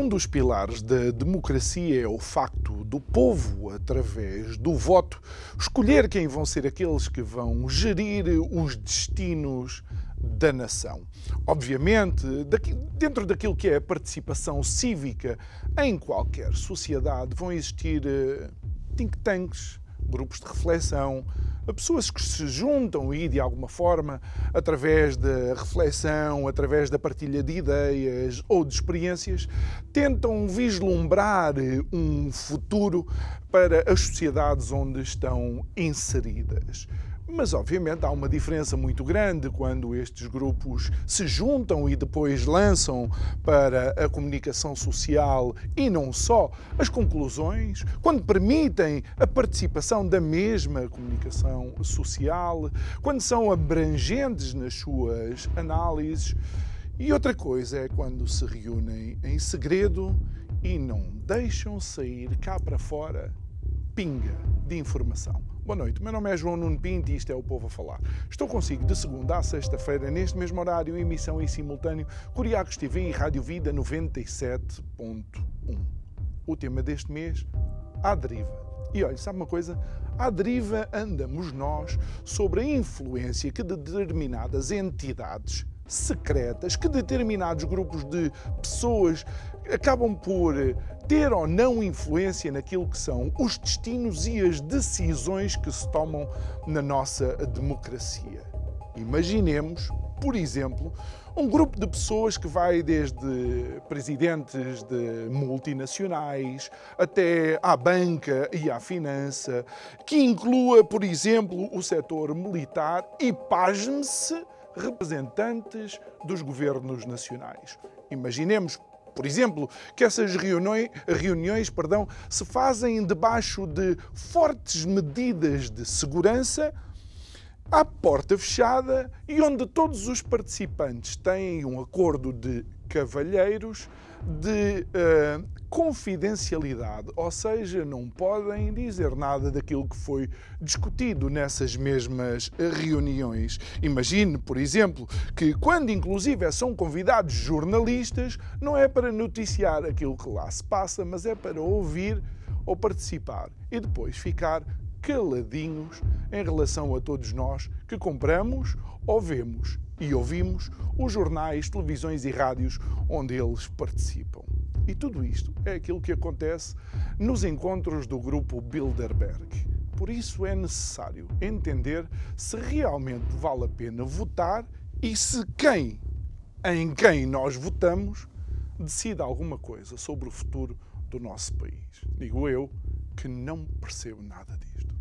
Um dos pilares da democracia é o facto do povo, através do voto, escolher quem vão ser aqueles que vão gerir os destinos da nação. Obviamente, dentro daquilo que é a participação cívica em qualquer sociedade, vão existir eh, think tanks, grupos de reflexão, pessoas que se juntam e, de alguma forma, através da reflexão, através da partilha de ideias ou de experiências, tentam vislumbrar um futuro para as sociedades onde estão inseridas. Mas, obviamente, há uma diferença muito grande quando estes grupos se juntam e depois lançam para a comunicação social e não só as conclusões, quando permitem a participação da mesma comunicação social, quando são abrangentes nas suas análises. E outra coisa é quando se reúnem em segredo e não deixam sair cá para fora pinga de informação. Boa noite, meu nome é João Nuno Pinto e isto é o Povo a Falar. Estou consigo de segunda a sexta-feira, neste mesmo horário, emissão em simultâneo, Curiacos TV e Rádio Vida 97.1. O tema deste mês, a deriva. E olha, sabe uma coisa? À deriva andamos nós sobre a influência que determinadas entidades secretas, que determinados grupos de pessoas acabam por ter ou não influência naquilo que são os destinos e as decisões que se tomam na nossa democracia. Imaginemos, por exemplo, um grupo de pessoas que vai desde presidentes de multinacionais até à banca e à finança, que inclua, por exemplo, o setor militar e, pasme-se, representantes dos governos nacionais. Imaginemos, por exemplo, que essas reuniões, reuniões perdão, se fazem debaixo de fortes medidas de segurança, à porta fechada e onde todos os participantes têm um acordo de cavalheiros de uh, confidencialidade, ou seja, não podem dizer nada daquilo que foi discutido nessas mesmas reuniões. Imagine, por exemplo, que quando inclusive são convidados jornalistas, não é para noticiar aquilo que lá se passa, mas é para ouvir ou participar e depois ficar caladinhos em relação a todos nós que compramos ou vemos e ouvimos os jornais, televisões e rádios onde eles participam. E tudo isto é aquilo que acontece nos encontros do grupo Bilderberg. Por isso é necessário entender se realmente vale a pena votar e se quem, em quem nós votamos, decide alguma coisa sobre o futuro do nosso país. Digo eu que não percebo nada disto.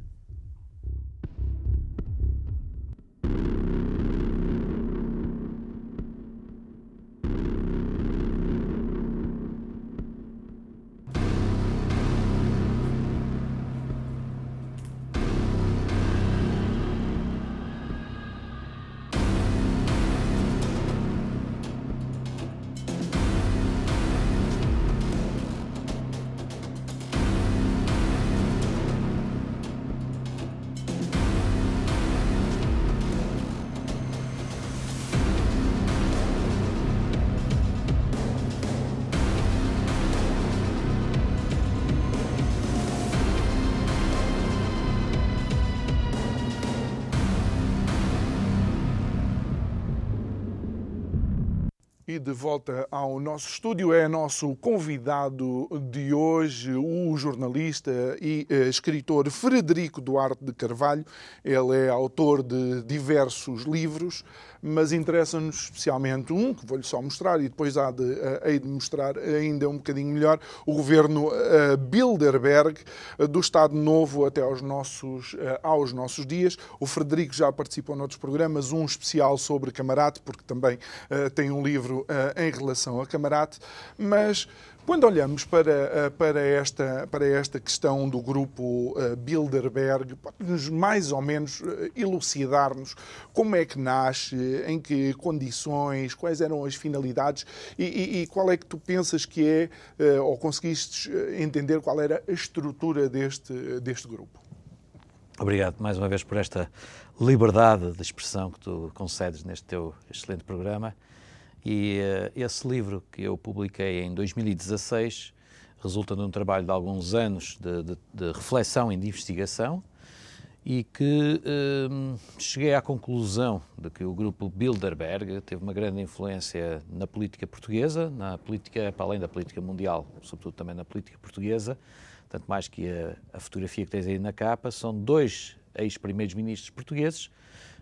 E de volta ao nosso estúdio é nosso convidado de hoje, o jornalista e eh, escritor Frederico Duarte de Carvalho. Ele é autor de diversos livros, mas interessa-nos especialmente um, que vou-lhe só mostrar e depois há de, uh, hei de mostrar ainda um bocadinho melhor, o governo uh, Bilderberg, do Estado Novo até aos nossos, aos nossos dias. O Frederico já participou noutros programas, um especial sobre Camarate, porque também tem um livro uh, em relação a Camarate, mas quando olhamos para, eh, para, esta, para esta questão do grupo uh, Bilderberg, pode-nos mais ou menos elucidar-nos como é que nasce, em que condições, quais eram as finalidades e, e, e qual é que tu pensas que é, ou conseguiste entender qual era a estrutura deste, deste grupo? Obrigado mais uma vez por esta liberdade de expressão que tu concedes neste teu excelente programa. E uh, esse livro que eu publiquei em 2016 resulta de um trabalho de alguns anos de, de, de reflexão e de investigação e que uh, cheguei à conclusão de que o grupo Bilderberg teve uma grande influência na política portuguesa, na política, para além da política mundial, sobretudo também na política portuguesa, tanto mais que a, a fotografia que tens aí na capa, são dois ex-primeiros ministros portugueses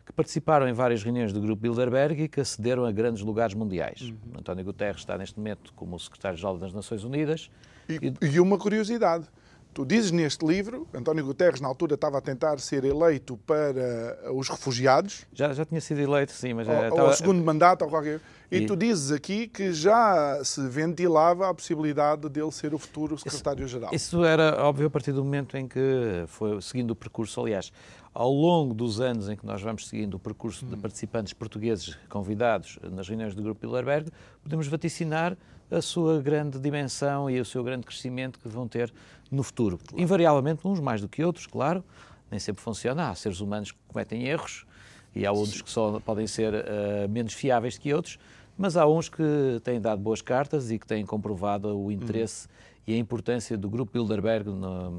que participaram em várias reuniões do Grupo Bilderberg e que acederam a grandes lugares mundiais. Uhum. António Guterres está neste momento como secretário-geral das Nações Unidas. E, e, uma curiosidade. Tu dizes neste livro, António Guterres na altura estava a tentar ser eleito para os refugiados. Já, já tinha sido eleito, sim, mas... Ou, estava... ou segundo mandato, ou qualquer... E, e, tu dizes aqui que já se ventilava a possibilidade dele ser o futuro secretário-geral. Isso, isso, era óbvio a partir do momento em que foi seguindo o percurso, aliás, ao longo dos anos em que nós vamos seguindo o percurso de participantes portugueses convidados nas reuniões do Grupo Bilderberg, podemos vaticinar a sua grande dimensão e o seu grande crescimento que vão ter no futuro. Claro. Invariavelmente, uns mais do que outros, claro, nem sempre funciona. Há seres humanos que cometem erros e há outros que só podem ser uh, menos fiáveis que outros, mas há uns que têm dado boas cartas e que têm comprovado o interesse uhum. e a importância do Grupo Bilderberg na,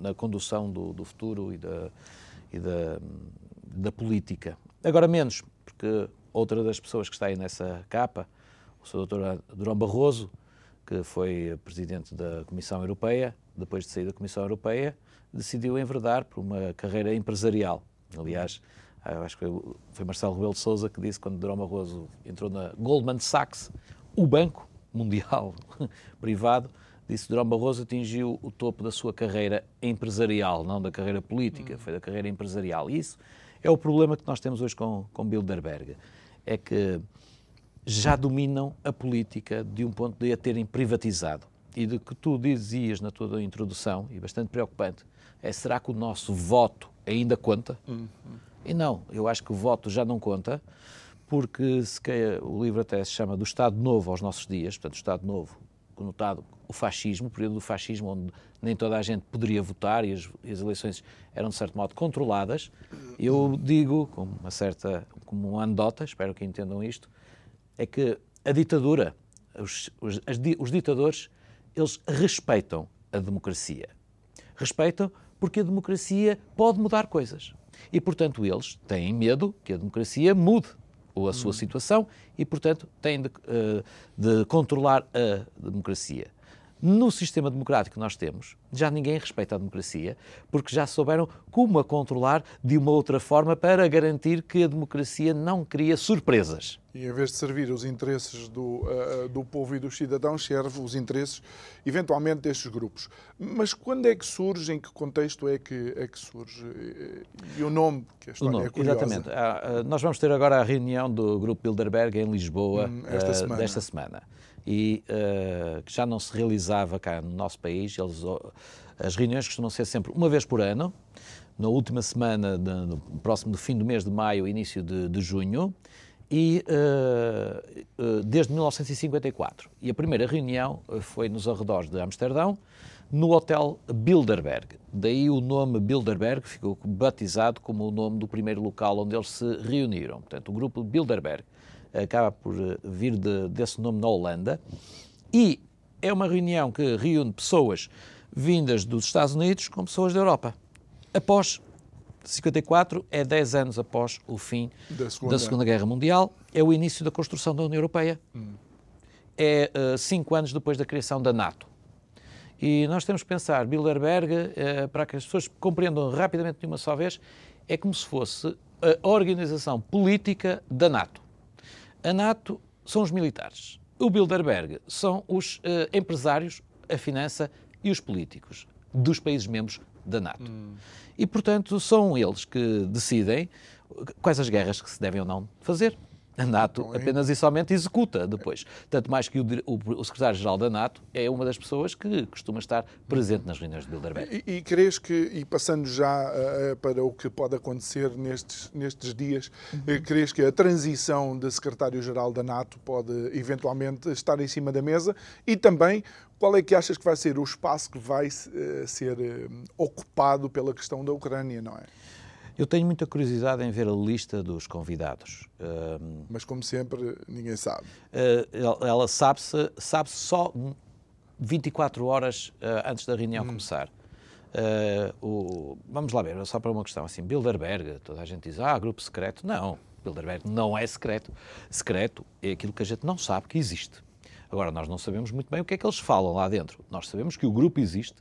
na condução do, do futuro e da e da, da política. Agora menos, porque outra das pessoas que está aí nessa capa, o Sr. Dr. Durão Barroso, que foi presidente da Comissão Europeia, depois de sair da Comissão Europeia, decidiu enverdar por uma carreira empresarial. Aliás, acho que foi, Marcelo Rebelo de Sousa que disse quando Durão Barroso entrou na Goldman Sachs, o banco mundial privado, disse Durão Barroso atingiu o topo da sua carreira empresarial, não da carreira política, hum. foi da carreira empresarial. E isso é o problema que nós temos hoje com, com Bilderberg. É que já dominam a política de um ponto de a terem privatizado. E de que tu dizias na tua introdução, e bastante preocupante, é será que o nosso voto ainda conta? Uhum. E não, eu acho que o voto já não conta, porque se o livro até se chama do Estado Novo aos nossos dias, portanto, o Estado Novo, conotado o fascismo, o período do fascismo, onde nem toda a gente poderia votar e as, as eleições eram, de certo modo, controladas. Eu digo, com uma certa, como uma anedota, espero que entendam isto, é que a ditadura, os, os, as, os ditadores, eles respeitam a democracia. Respeitam porque a democracia pode mudar coisas. E, portanto, eles têm medo que a democracia mude ou a sua situação e, portanto, têm de, uh, de controlar a democracia. No sistema democrático que nós temos, já ninguém respeita a democracia, porque já souberam como a controlar de uma outra forma para garantir que a democracia não cria surpresas. E em vez de servir os interesses do, uh, do povo e dos cidadãos, serve os interesses, eventualmente, destes grupos. Mas quando é que surge, em que contexto é que, é que surge? E o nome, que a história nome, é curiosa. Exatamente. Ah, nós vamos ter agora a reunião do Grupo Bilderberg em Lisboa hum, esta semana. desta semana e uh, que já não se realizava cá no nosso país. Eles, as reuniões costumam ser sempre uma vez por ano, na última semana, de, no próximo do fim do mês de maio, início de, de junho, e uh, desde 1954. E a primeira reunião foi nos arredores de Amsterdão, no Hotel Bilderberg. Daí o nome Bilderberg ficou batizado como o nome do primeiro local onde eles se reuniram. Portanto, o grupo Bilderberg acaba por eh, vir de, desse nome na Holanda, e é uma reunião que reúne pessoas vindas dos Estados Unidos com pessoas da Europa. Após 54, é 10 anos após o fim da Segunda, da segunda Guerra Mundial, é o início da construção da União Europeia. Hum. É 5 uh, anos depois da criação da NATO. E nós temos que pensar, Bilderberg, uh, para que as pessoas compreendam rapidamente de uma só vez, é como se fosse a organização política da NATO. A NATO são os militares. O Bilderberg são os uh, empresários, a finança e os políticos dos países membros da NATO. Hum. E, portanto, são eles que decidem quais as guerras que se devem ou não fazer. A NATO então, é apenas e somente executa depois. Tanto mais que o, o, o secretário-geral da NATO é uma das pessoas que costuma estar presente nas reuniões de Bilderberg. E, e crees que, e passando já uh, para o que pode acontecer nestes, nestes dias, uhum. uh, crees que a transição de secretário-geral da NATO pode eventualmente estar em cima da mesa e também qual é que achas que vai ser o espaço que vai uh, ser ocupado pela questão da Ucrânia, não é? Eu tenho muita curiosidade em ver a lista dos convidados. Mas, como sempre, ninguém sabe. Uh, ela sabe-se sabe só 24 horas uh, antes da reunião hum. começar. Uh, o, vamos lá ver, só para uma questão assim, Bilderberg, toda a gente diz, ah, grupo secreto. Não, Bilderberg não é secreto. Secreto é aquilo que a gente não sabe que existe. Agora, nós não sabemos muito bem o que é que eles falam lá dentro. Nós sabemos que o grupo existe,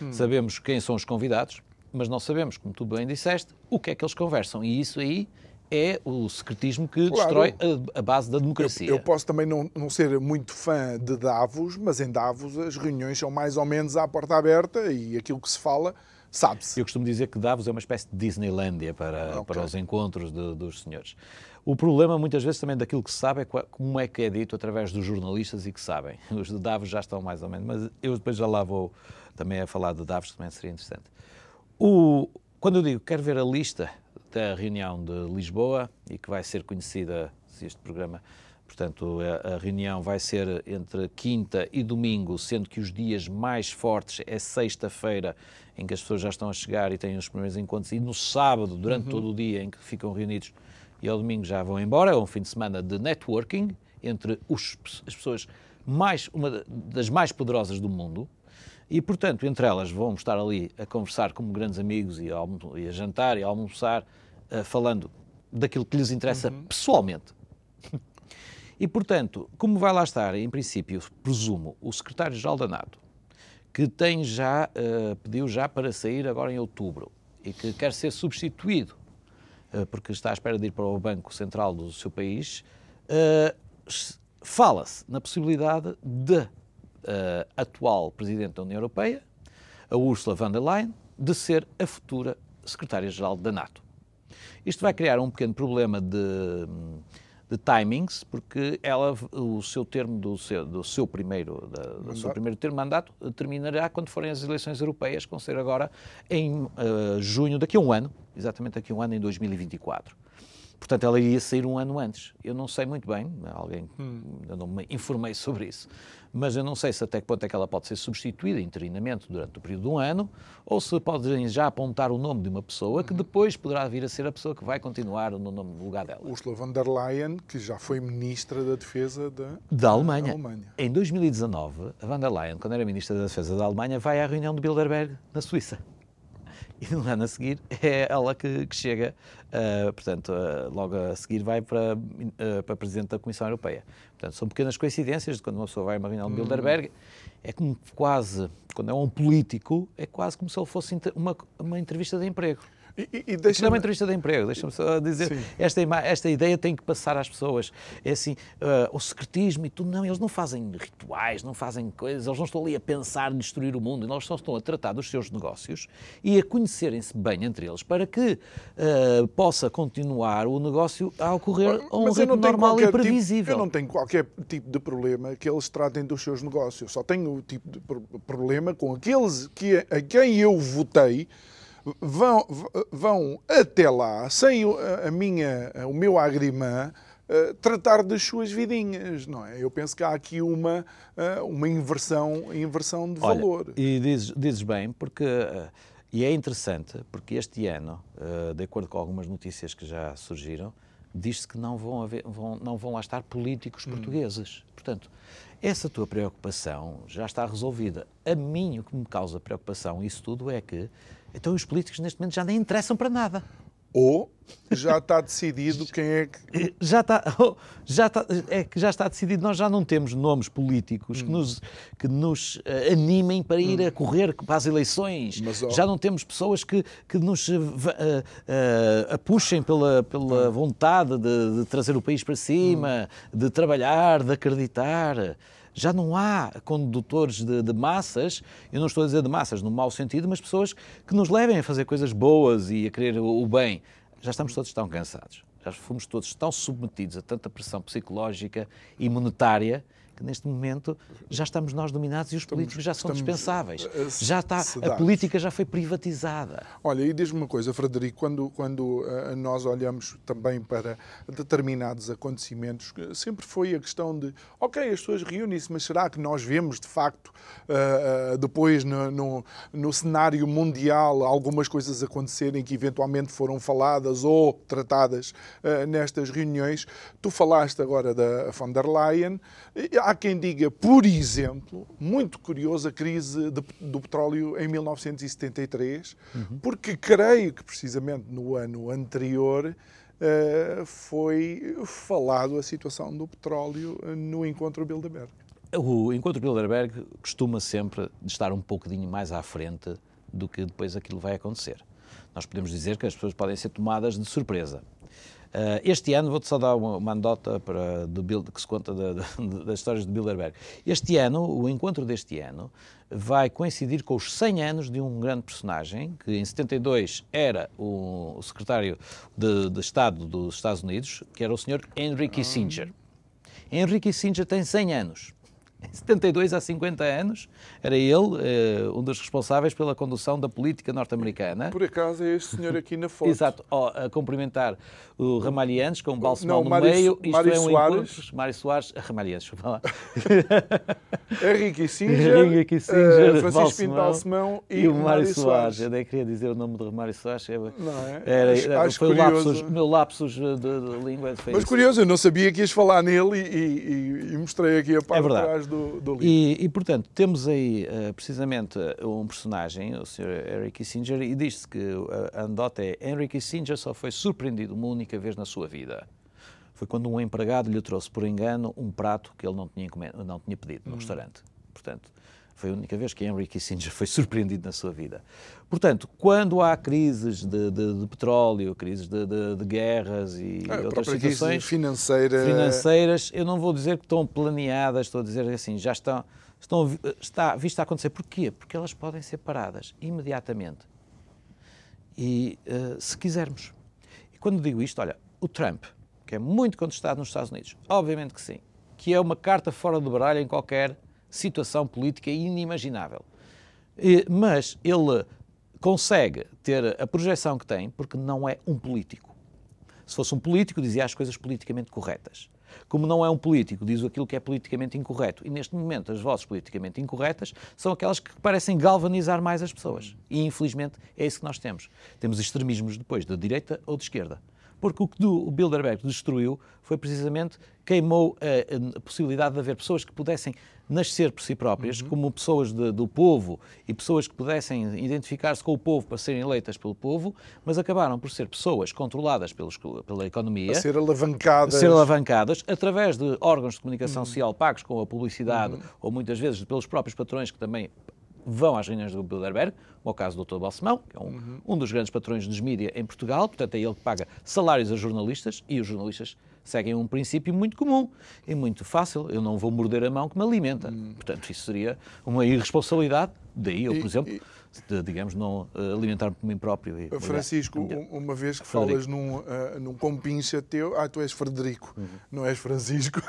hum. sabemos quem são os convidados, mas não sabemos, como tu bem disseste, o que é que eles conversam. E isso aí é o secretismo que claro. destrói a, a, base da democracia. Eu, eu, posso também não, não ser muito fã de Davos, mas em Davos as reuniões são mais ou menos à porta aberta e aquilo que se fala sabe-se. Eu costumo dizer que Davos é uma espécie de Disneylandia para, okay. para os encontros de, dos senhores. O problema, muitas vezes, também daquilo que se sabe é como é que é dito através dos jornalistas e que sabem. Os de Davos já estão mais ou menos, mas eu depois já lá vou também a falar de Davos, também seria interessante. O, quando eu digo quero ver a lista da reunião de Lisboa e que vai ser conhecida, se este programa, portanto, a, a, reunião vai ser entre quinta e domingo, sendo que os dias mais fortes é sexta-feira, em que as pessoas já estão a chegar e têm os primeiros encontros, e no sábado, durante uhum. todo o dia em que ficam reunidos, e ao domingo já vão embora. É um fim de semana de networking entre os, as pessoas mais, uma das mais poderosas do mundo, e, portanto, entre elas vão estar ali a conversar como grandes amigos e a, jantar e a almoçar, uh, falando daquilo que lhes interessa uhum. pessoalmente. E, portanto, como vai lá estar, em princípio, presumo, o secretário-geral da NATO, que tem já, uh, pediu já para sair agora em outubro e que quer ser substituído, uh, porque está à espera de ir para o Banco Central do seu país, fala-se na possibilidade de uh, atual Presidente da União Europeia, a Ursula von der Leyen, de ser a futura Secretária-Geral da NATO. Isto vai criar um pequeno problema de, de timings, porque ela, o seu termo do seu, do seu primeiro, da, do seu primeiro termo de mandato terminará quando forem as eleições europeias, que vão ser agora em uh, junho, daqui a um ano, exatamente daqui a um ano, em 2024. Portanto, ela iria sair um ano antes. Eu não sei muito bem, alguém, hum. eu não me informei sobre isso, mas eu não sei se até que ponto é que ela pode ser substituída interinamente durante o período de um ano, ou se podem já apontar o nome de uma pessoa que uhum. depois poderá vir a ser a pessoa que vai continuar no, nome, no lugar dela. Ursula von der Leyen, que já foi ministra da Defesa da, da, Alemanha. da Alemanha. Em 2019, a von der Leyen, quando era ministra da Defesa da Alemanha, vai à reunião de Bilderberg, na Suíça e no ano a seguir é ela que, que chega, uh, portanto, uh, logo a seguir vai para, uh, para Presidente da Comissão Europeia. Portanto, são pequenas coincidências de quando uma pessoa vai a uma reunião de. Bilderberg, é como quase, quando é um político, é quase como se ele fosse uma, uma entrevista de emprego. E, e deixa é uma entrevista de emprego, deixa-me só dizer. Esta, esta ideia tem que passar às pessoas. É assim, uh, o secretismo e tudo. Não, eles não fazem rituais, não fazem coisas, eles não estão ali a pensar em destruir o mundo, eles só estão a tratar dos seus negócios e a conhecerem-se bem entre eles para que uh, possa continuar o negócio a ocorrer a um ritmo normal e previsível. Tipo, eu não tenho qualquer tipo de problema que eles tratem dos seus negócios. Só tenho o tipo de problema com aqueles que, a quem eu votei vão, vão até lá, sem a minha, o meu agrimã, Uh, tratar das suas vidinhas, não é? Eu penso que há aqui uma, uh, uma inversão, inversão de Olha, valor. E dizes, dizes bem, porque, uh, e é interessante, porque este ano, de acordo com algumas notícias que já surgiram, diz-se que não vão, haver, vão, não vão lá estar políticos hum. portugueses. Portanto, essa tua preocupação já está resolvida. A mim, o que me causa preocupação, isso tudo, é que então os políticos neste momento já nem interessam para nada. Ou já está decidido quem é que. Já está, já está, é que já está decidido, nós já não temos nomes políticos hum. que nos, que nos uh, animem para ir hum. a correr para as eleições. Mas, oh. Já não temos pessoas que, que nos uh, uh, puxem pela, pela hum. vontade de, de, trazer o país para cima, hum. de trabalhar, de acreditar já não há condutores de, de, massas, eu não estou a dizer de massas no mau sentido, mas pessoas que nos levem a fazer coisas boas e a querer o, o bem. Já estamos todos tão cansados. Já fomos todos tão submetidos a tanta pressão psicológica e monetária que neste momento já estamos nós dominados e os estamos, políticos já são dispensáveis. Já está, a política já foi privatizada. Olha, e diz-me uma coisa, Frederico, quando, quando uh, nós olhamos também para determinados acontecimentos, sempre foi a questão de, ok, as pessoas reúnem-se, mas será que nós vemos de facto uh, uh, depois no, no, no, cenário mundial algumas coisas acontecerem que eventualmente foram faladas ou tratadas nestas reuniões? Tu falaste agora da von der Leyen há quem diga, por exemplo, muito curioso, a crise de, do petróleo em 1973, uhum. porque creio que precisamente no ano anterior uh, foi falado a situação do petróleo no encontro Bilderberg. O encontro Bilderberg costuma sempre estar um pouquinho mais à frente do que depois aquilo vai acontecer. Nós podemos dizer que as pessoas podem ser tomadas de surpresa. Uh, este ano, vou-te só dar uma, uma anedota para, de, que se conta das histórias de Bilderberg. Este ano, o encontro deste ano, vai coincidir com os 100 anos de um grande personagem, que em 72 era o, secretário de, de, Estado dos Estados Unidos, que era o Sr. Henry Kissinger. Henry Kissinger tem 100 anos. Em 72 há 50 anos, era ele uh, um dos responsáveis pela condução da política norte-americana. Por acaso é este senhor aqui na foto. Exato, oh, a cumprimentar o Ramalhianes com o balsemão no Mário, meio. Isto Mário é um Soares. Encontro. Mário Soares, Ramalhianes, deixa falar. Henrique Singer, Henrique Singer uh, Francisco Pinto Balsemão e, e o Mário, Mário Soares. Soares. Eu nem queria dizer o nome do Mário Soares. Não é? Era, acho, acho foi curioso. o lapsus, meu lapsus de, de língua. Mas isso. curioso, eu não sabia que ias falar nele e, e, e mostrei aqui a parte é de trás do, do livro. E, e, portanto, temos aí uh, precisamente um personagem, o Sr. Henry Kissinger, e diz-se que a anedota é Henry Kissinger só foi surpreendido uma única vez na sua vida. Foi quando um empregado lhe trouxe por engano um prato que ele não tinha, não tinha pedido no hum. restaurante. Portanto, foi a única vez que Henry Kissinger foi surpreendido na sua vida. Portanto, quando há crises de, de, de petróleo, crises de, de guerras e a outras situações financeira... financeiras, eu não vou dizer que estão planeadas, estou a dizer assim, já estão, estão está visto a acontecer. Porquê? Porque elas podem ser paradas imediatamente. E uh, se quisermos. Quando digo isto, olha, o Trump, que é muito contestado nos Estados Unidos, obviamente que sim, que é uma carta fora do baralho em qualquer situação política inimaginável. Mas ele consegue ter a projeção que tem porque não é um político. Se fosse um político, dizia as coisas politicamente corretas. Como não é um político, diz aquilo que é politicamente incorreto. E neste momento, as vozes politicamente incorretas são aquelas que parecem galvanizar mais as pessoas. E infelizmente é isso que nós temos. Temos extremismos depois, de direita ou de esquerda. Porque o que o Bilderberg destruiu foi precisamente queimou a, a possibilidade de haver pessoas que pudessem nascer por si próprias, uhum. como pessoas de, do povo e pessoas que pudessem identificar-se com o povo para serem eleitas pelo povo, mas acabaram por ser pessoas controladas pelos, pela economia. A ser alavancadas. A ser alavancadas através de órgãos de comunicação uhum. social pagos com a publicidade, uhum. ou muitas vezes pelos próprios patrões que também vão às reuniões do Bilderberg, como é o caso do Dr. Balsemão, que é um, uhum. um dos grandes patrões dos mídias em Portugal, portanto é ele que paga salários a jornalistas e os jornalistas seguem um princípio muito comum e muito fácil. Eu não vou morder a mão que me alimenta. Hum. Portanto, isso seria uma irresponsabilidade. Daí eu, por exemplo, e, digamos, não uh, alimentar-me por mim próprio. E, Francisco, uma vez que falas num, uh, num compincha teu, ah, tu és Frederico, uhum. não és Francisco.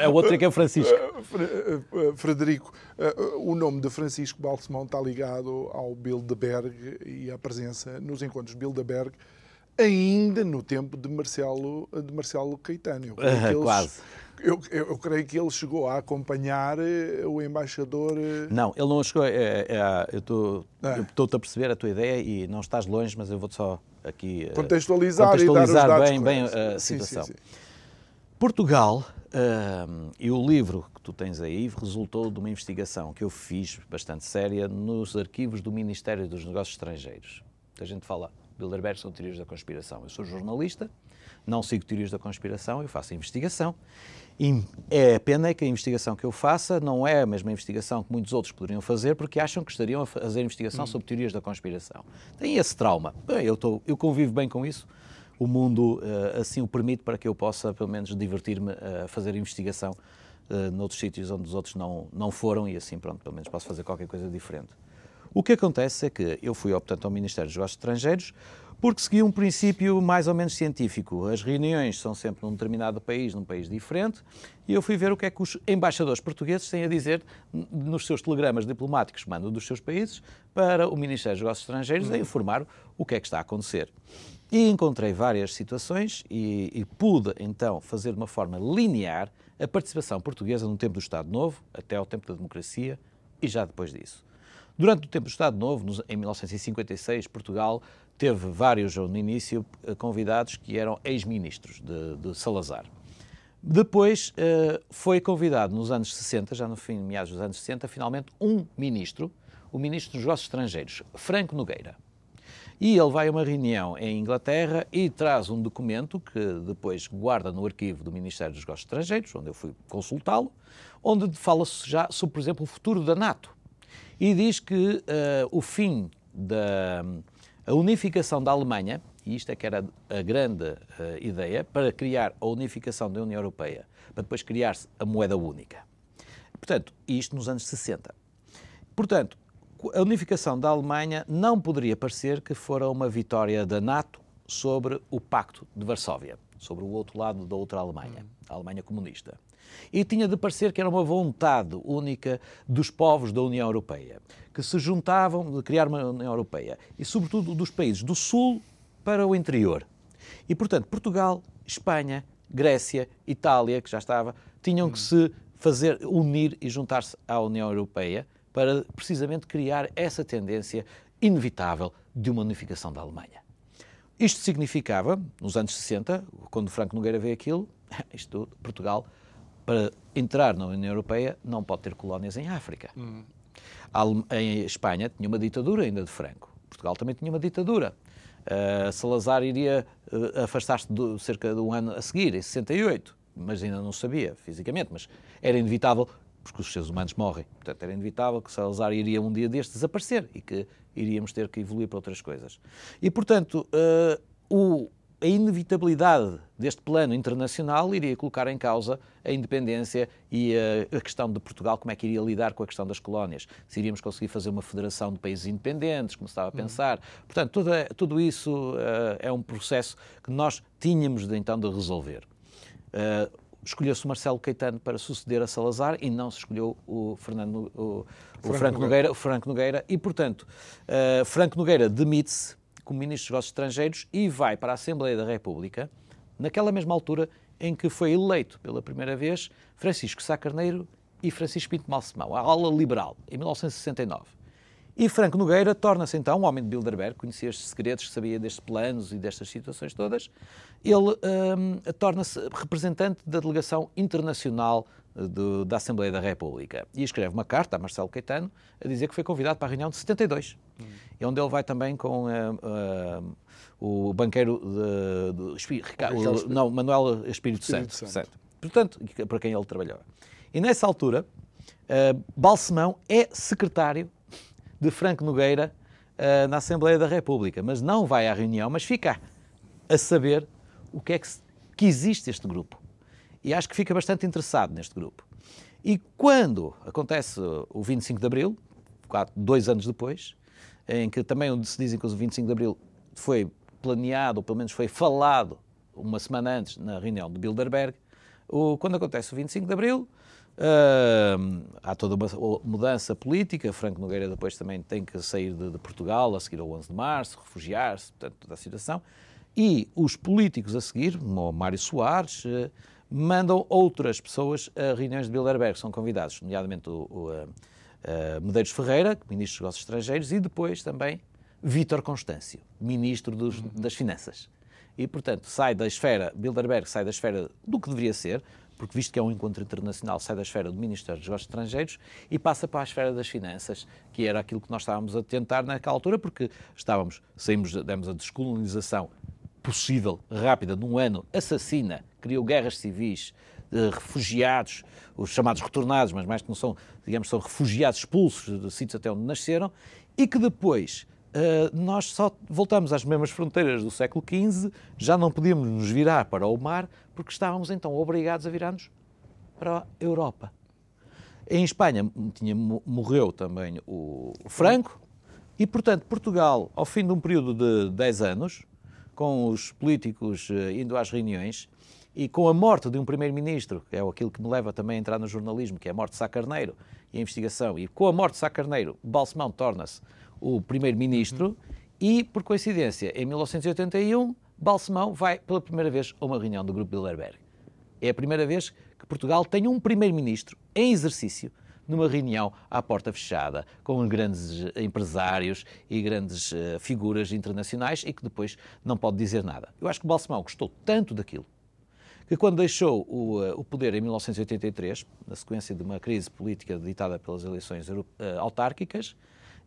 é o outro que é Francisco. Uh, Frederico, o nome de Francisco Balsemão está ligado ao Bilderberg e à presença nos encontros Bilderberg ainda no tempo de Marcelo, de Marcelo Caetano. Eu creio, eles, Quase. Eu, eu, eu, creio que ele chegou a acompanhar eh, o embaixador. Eh, não, ele não chegou. É, é, eu estou-te a perceber a tua ideia e não estás longe, mas eu vou-te só aqui eh, contextualizar, contextualizar bem, bem a situação. Sim, sim. Portugal uh, e o livro que tu tens aí resultou de uma investigação que eu fiz bastante séria nos arquivos do Ministério dos Negócios Estrangeiros. A gente fala Bilderberg são teorias da conspiração. Eu sou jornalista, não sigo teorias da conspiração, eu faço investigação. E é a pena que a investigação que eu faça não é a mesma investigação que muitos outros poderiam fazer, porque acham que estariam a fazer investigação hum. sobre teorias da conspiração. Tem esse trauma. Bem, eu, tô, eu convivo bem com isso. O mundo uh, assim o permite para que eu possa, pelo menos, divertir-me a fazer investigação uh, noutros sítios onde os outros não, não foram e assim, pronto, pelo menos posso fazer qualquer coisa diferente. O que acontece é que eu fui, portanto, ao Ministério dos Negócios Estrangeiros porque seguia um princípio mais ou menos científico. As reuniões são sempre num determinado país, num país diferente, e eu fui ver o que é que os embaixadores portugueses têm a dizer nos seus telegramas diplomáticos que mandam dos seus países para o Ministério dos Negócios Estrangeiros a informar o que é que está a acontecer. E encontrei várias situações e, e pude então fazer de uma forma linear a participação portuguesa no tempo do Estado Novo, até ao tempo da democracia e já depois disso. Durante o tempo do Estado Novo, em 1956, Portugal teve vários, no início, eh, convidados que eram ex-ministros de, de, Salazar. Depois uh, foi convidado nos anos 60, já no fim, meados dos anos 60, finalmente um ministro, o ministro dos Negócios Estrangeiros, Franco Nogueira. E ele vai a uma reunião em Inglaterra e traz um documento que depois guarda no arquivo do Ministério dos Negócios Estrangeiros, onde eu fui consultá-lo, onde fala-se já sobre, por exemplo, o futuro da NATO. E diz que uh, o fim da a unificação da Alemanha, e isto é que era a grande uh, ideia, para criar a unificação da União Europeia, para depois criar-se a moeda única. Portanto, isto nos anos 60. Portanto, a unificação da Alemanha não poderia parecer que fora uma vitória da NATO sobre o Pacto de Varsóvia, sobre o outro lado da outra Alemanha, a Alemanha comunista. E tinha de parecer que era uma vontade única dos povos da União Europeia, que se juntavam de criar uma União Europeia, e sobretudo dos países do Sul para o interior. E, portanto, Portugal, Espanha, Grécia, Itália, que já estava, tinham que se fazer unir e juntar-se à União Europeia para precisamente criar essa tendência inevitável de uma unificação da Alemanha. Isto significava, nos anos 60, quando Franco Nogueira veio aquilo, isto, Portugal, para entrar na União Europeia, não pode ter colónias em África. Uhum. Em Espanha tinha uma ditadura ainda de Franco. Portugal também tinha uma ditadura. Uh, Salazar iria uh, afastar-se cerca de um ano a seguir, em 68, mas ainda não sabia fisicamente, mas era inevitável porque os seres humanos morrem. Portanto, era inevitável que Salazar iria um dia destes desaparecer e que iríamos ter que evoluir para outras coisas. E, portanto, uh, o, a inevitabilidade deste plano internacional iria colocar em causa a independência e a, questão de Portugal, como é que iria lidar com a questão das colónias. Se iríamos conseguir fazer uma federação de países independentes, como estava a pensar. Uhum. Portanto, tudo, tudo isso uh, é um processo que nós tínhamos de, então de resolver. Uh, escolheu-se Marcelo Caetano para suceder a Salazar e não se escolheu o Fernando o, o Franco, Franco Nogueira, o Franco Nogueira e portanto uh, Franco Nogueira demite-se como ministro dos Negócios Estrangeiros e vai para a Assembleia da República naquela mesma altura em que foi eleito pela primeira vez Francisco Sá Carneiro e Francisco Pinto Malsemão, a ala liberal, em 1969. E Franco Nogueira torna-se então um homem de Bilderberg, conhecia estes segredos, sabia destes planos e destas situações todas. Ele um, torna-se representante da delegação internacional eh, do, da Assembleia da República e escreve uma carta a Marcelo Caetano a dizer que foi convidado para a reunião de 72, e onde ele vai também com uh, uh, o banqueiro de, de, de Ricardo, não, Manuel Espírito, Espírito Santo, Santo. portanto, para quem ele trabalhava. E nessa altura, uh, Balsemão é secretário de Franco Nogueira uh, na Assembleia da República, mas não vai à reunião, mas fica a saber o que é que, que existe este grupo. E acho que fica bastante interessado neste grupo. E quando acontece o 25 de Abril, quatro, dois anos depois, em que também se dizem que o 25 de Abril foi planeado, ou pelo menos foi falado uma semana antes na reunião de Bilderberg, o, quando acontece o 25 de Abril, Uh, há toda uma mudança política. Franco Nogueira depois também tem que sair de, de Portugal a seguir ao 11 de março, refugiar-se, portanto, toda a situação. E os políticos a seguir, como Mário Soares, uh, mandam outras pessoas a reuniões de Bilderberg. São convidados, nomeadamente o, o uh, Medeiros Ferreira, ministro dos Negócios Estrangeiros, e depois também Vítor Constâncio, ministro dos, das Finanças. E, portanto, sai da esfera, Bilderberg sai da esfera do que deveria ser, porque visto que é um encontro internacional, sai da esfera do Ministério dos Negócios Estrangeiros e passa para a esfera das finanças, que era aquilo que nós estávamos a tentar naquela altura, porque estávamos, saímos, demos a descolonização possível, rápida, num ano, assassina, criou guerras civis, de refugiados, os chamados retornados, mas mais que não são, digamos, são refugiados expulsos de sítios até onde nasceram, e que depois Uh, nós só voltamos às mesmas fronteiras do século XV, já não podíamos nos virar para o mar, porque estávamos então obrigados a virar-nos para a Europa. Em Espanha tinha, morreu também o, Franco, e portanto Portugal, ao fim de um período de 10 anos, com os políticos eh, indo às reuniões e com a morte de um primeiro-ministro, que é aquilo que me leva também a entrar no jornalismo, que é a morte de Sá Carneiro e a investigação, e com a morte de Sá Carneiro, Balsemão torna-se o primeiro-ministro uhum. e, por coincidência, em 1981, Balsemão vai pela primeira vez a uma reunião do Grupo Bilderberg. É a primeira vez que Portugal tem um primeiro-ministro em exercício numa reunião à porta fechada, com grandes empresários e grandes uh, figuras internacionais e que depois não pode dizer nada. Eu acho que Balsemão gostou tanto daquilo que quando deixou o, uh, o poder em 1983, na sequência de uma crise política ditada pelas eleições uh, autárquicas,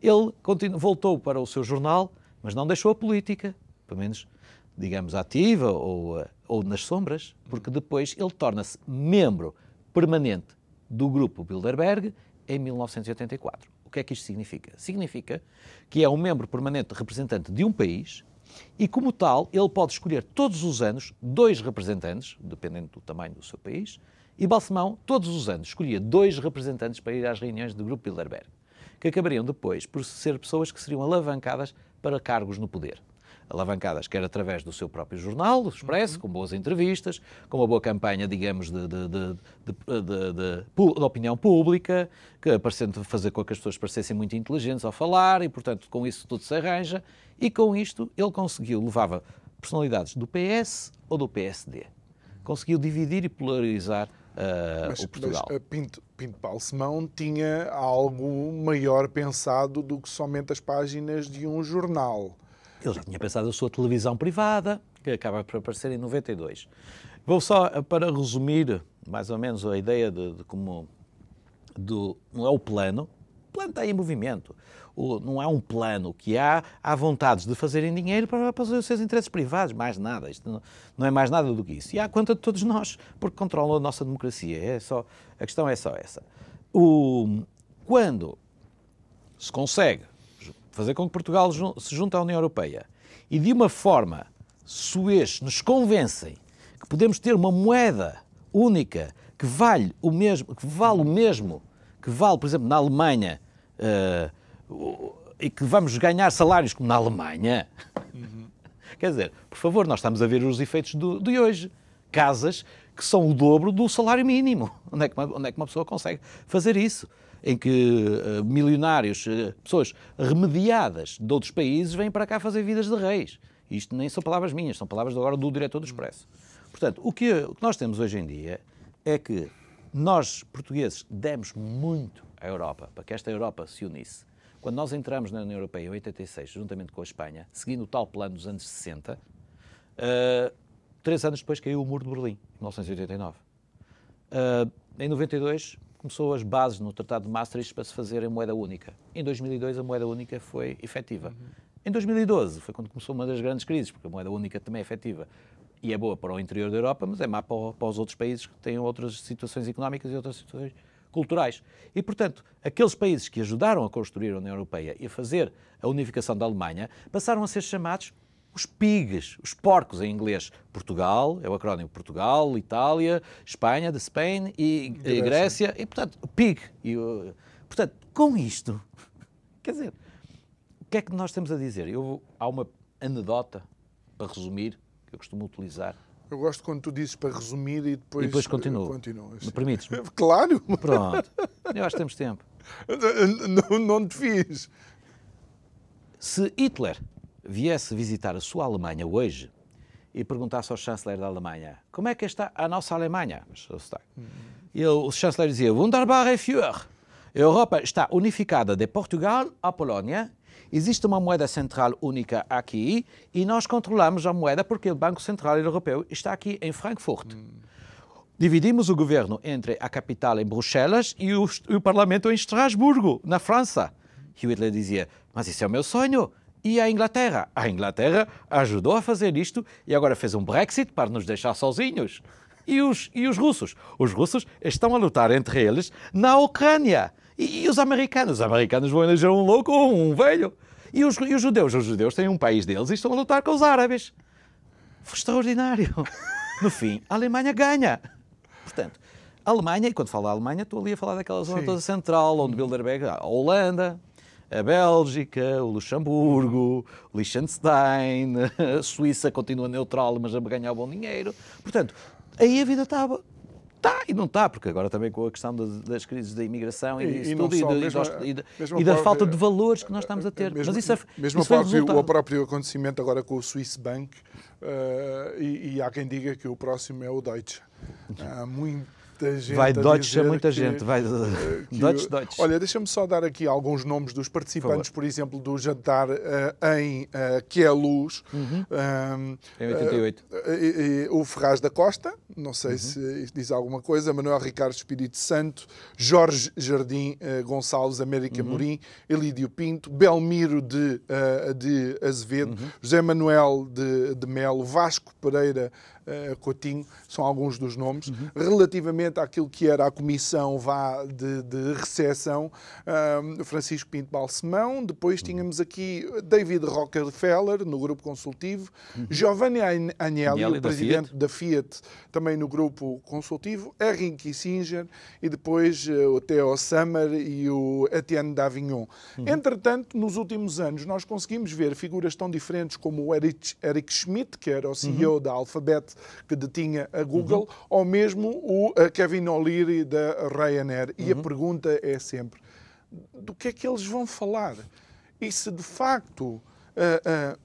ele voltou para o seu jornal, mas não deixou a política, pelo menos, digamos, ativa ou, ou nas sombras, porque depois ele torna-se membro permanente do grupo Bilderberg em 1984. O que é que isto significa? Significa que é um membro permanente representante de um país e, como tal, ele pode escolher todos os anos dois representantes, dependendo do tamanho do seu país, e Balsemão, todos os anos, escolhia dois representantes para ir às reuniões do grupo Bilderberg, que acabariam depois por ser pessoas que seriam alavancadas para cargos no poder alavancadas, quer através do seu próprio jornal, o Expresso, com boas entrevistas, com uma boa campanha, digamos, de, de, de, de, opinião pública, que aparecendo fazer com que as pessoas parecessem muito inteligentes ao falar, e, portanto, com isso tudo se arranja, e com isto ele conseguiu, levava personalidades do PS ou do PSD. Conseguiu dividir e polarizar uh, mas, o Portugal. Mas uh, Pinto, Pinto Balsemão tinha algo maior pensado do que somente as páginas de um jornal. Ele já tinha pensado a sua televisão privada, que acaba por aparecer em 92. Vou só, eh, para resumir mais ou menos a ideia de, de como. Do, não é o plano, o plano está em movimento. O, não é um plano que há, há vontades de fazerem dinheiro para, para os seus interesses privados, mais nada. Isto não, não, é mais nada do que isso. E há conta de todos nós, porque controlam a nossa democracia. É só, a questão é só essa. O, quando se consegue fazer com que Portugal se junte à União Europeia e de uma forma suez nos convencem que podemos ter uma moeda única que vale o mesmo, que vale o mesmo, que vale, por exemplo, na Alemanha, uh, e que vamos ganhar salários como na Alemanha. Uhum. Quer dizer, por favor, nós estamos a ver os efeitos do, de hoje. Casas que são o dobro do salário mínimo. Onde é que uma, onde é que uma pessoa consegue fazer isso? Em que uh, milionários, uh, pessoas remediadas de outros países, vêm para cá fazer vidas de reis. Isto nem são palavras minhas, são palavras agora do diretor do Expresso. Portanto, o que, o que nós temos hoje em dia é que nós, portugueses, demos muito à Europa, para que esta Europa se unisse. Quando nós entramos na União Europeia em 86, juntamente com a Espanha, seguindo o tal plano dos anos 60, uh, eh, três anos depois caiu o Muro de Berlim, em 1989. Uh, em 92, começou as bases no Tratado de Maastricht para se fazer em moeda única. Em 2002 a moeda única foi efetiva. Uhum. Em 2012 foi quando começou uma das grandes crises, porque a moeda única também é efetiva. E é boa para o interior da Europa, mas é má para, para os outros países que têm outras situações económicas e outras situações culturais. E, portanto, aqueles países que ajudaram a construir a União Europeia e a fazer a unificação da Alemanha passaram a ser chamados os pigs, os porcos em inglês. Portugal, é o acrónimo Portugal, Itália, Espanha, de Spain e Grécia. Grécia. E, portanto, pig. E, portanto, com isto, quer dizer, o que é que nós temos a dizer? Eu, há uma anedota, para resumir, que eu costumo utilizar. Eu gosto quando tu dizes para resumir e depois... E depois continuo. continuo Me permites? -me? Claro! Pronto. Eu acho que temos tempo. Não, não te fiz. Se Hitler viesse visitar a sua Alemanha hoje e perguntasse ao chanceler da Alemanha como é que está a nossa Alemanha, e o chanceler dizia, Wunderbare Führer, a Europa está unificada de Portugal à Polónia, existe uma moeda central única aqui e nós controlamos a moeda porque o Banco Central Europeu está aqui em Frankfurt. Dividimos o governo entre a capital em Bruxelas e o, o parlamento em Estrasburgo, na França. E Hitler dizia, mas isso é o meu sonho. E a Inglaterra? A Inglaterra ajudou a fazer isto e agora fez um Brexit para nos deixar sozinhos. E os, e os russos? Os russos estão a lutar entre eles na Ucrânia. E, e os americanos? Os americanos vão eleger um louco ou um velho. E os, e os judeus? Os judeus têm um país deles e estão a lutar com os árabes. Foi extraordinário. No fim, a Alemanha ganha. Portanto, a Alemanha, e quando falo da Alemanha, estou ali a falar daquela zona Sim. toda central, onde Bilderberg, a Holanda, a Bélgica, o Luxemburgo, o Liechtenstein, a Suíça continua neutral, mas a ganhar bom dinheiro. Portanto, aí a vida estava Está e não está, porque agora também com a questão das, das crises da imigração e, e, e tudo, e, mesmo, e, da, da falta de valores que nós estamos a ter. Mesmo, Mas isso é, mesmo isso o, próprio, o próprio acontecimento agora com o Swiss Bank, uh, e, há quem diga que o próximo é o Deutsche. Há muito muita gente. Vai Deutsche a muita que, gente. Vai que, Deutsche, Deutsche. Olha, deixa-me só dar aqui alguns nomes dos participantes, por, por exemplo, do jantar uh, em uh, Que é Luz. Uhum. Um, em 88. Uh, o Ferraz da Costa, não sei uhum. se diz alguma coisa, Manuel Ricardo Espírito Santo, Jorge Jardim Gonçalves América uhum. Morim, Elídio Pinto, Belmiro de, de Azevedo, uhum. José Manuel de, de Melo, Vasco Pereira uh, Coutinho, são alguns dos nomes. Uhum. Relativamente àquilo que era a comissão vá de, de recepção, uh, Francisco Pinto Balsemão, depois tínhamos aqui David Rockefeller, no grupo consultivo, uhum. Giovanni Agnelli, o presidente da Fiat. da Fiat. também no grupo consultivo, Henry Kissinger e depois uh, o Theo Summer e o Etienne Davignon. Uhum. Entretanto, nos últimos anos, nós conseguimos ver figuras tão diferentes como o Eric, Eric Schmidt, que era o CEO uhum. da Alphabet, que detinha a Google, uhum. ou mesmo o Kevin O'Leary da Ryanair. E a uhum. pergunta é sempre: do que é que eles vão falar? E se de facto. Uh, uh,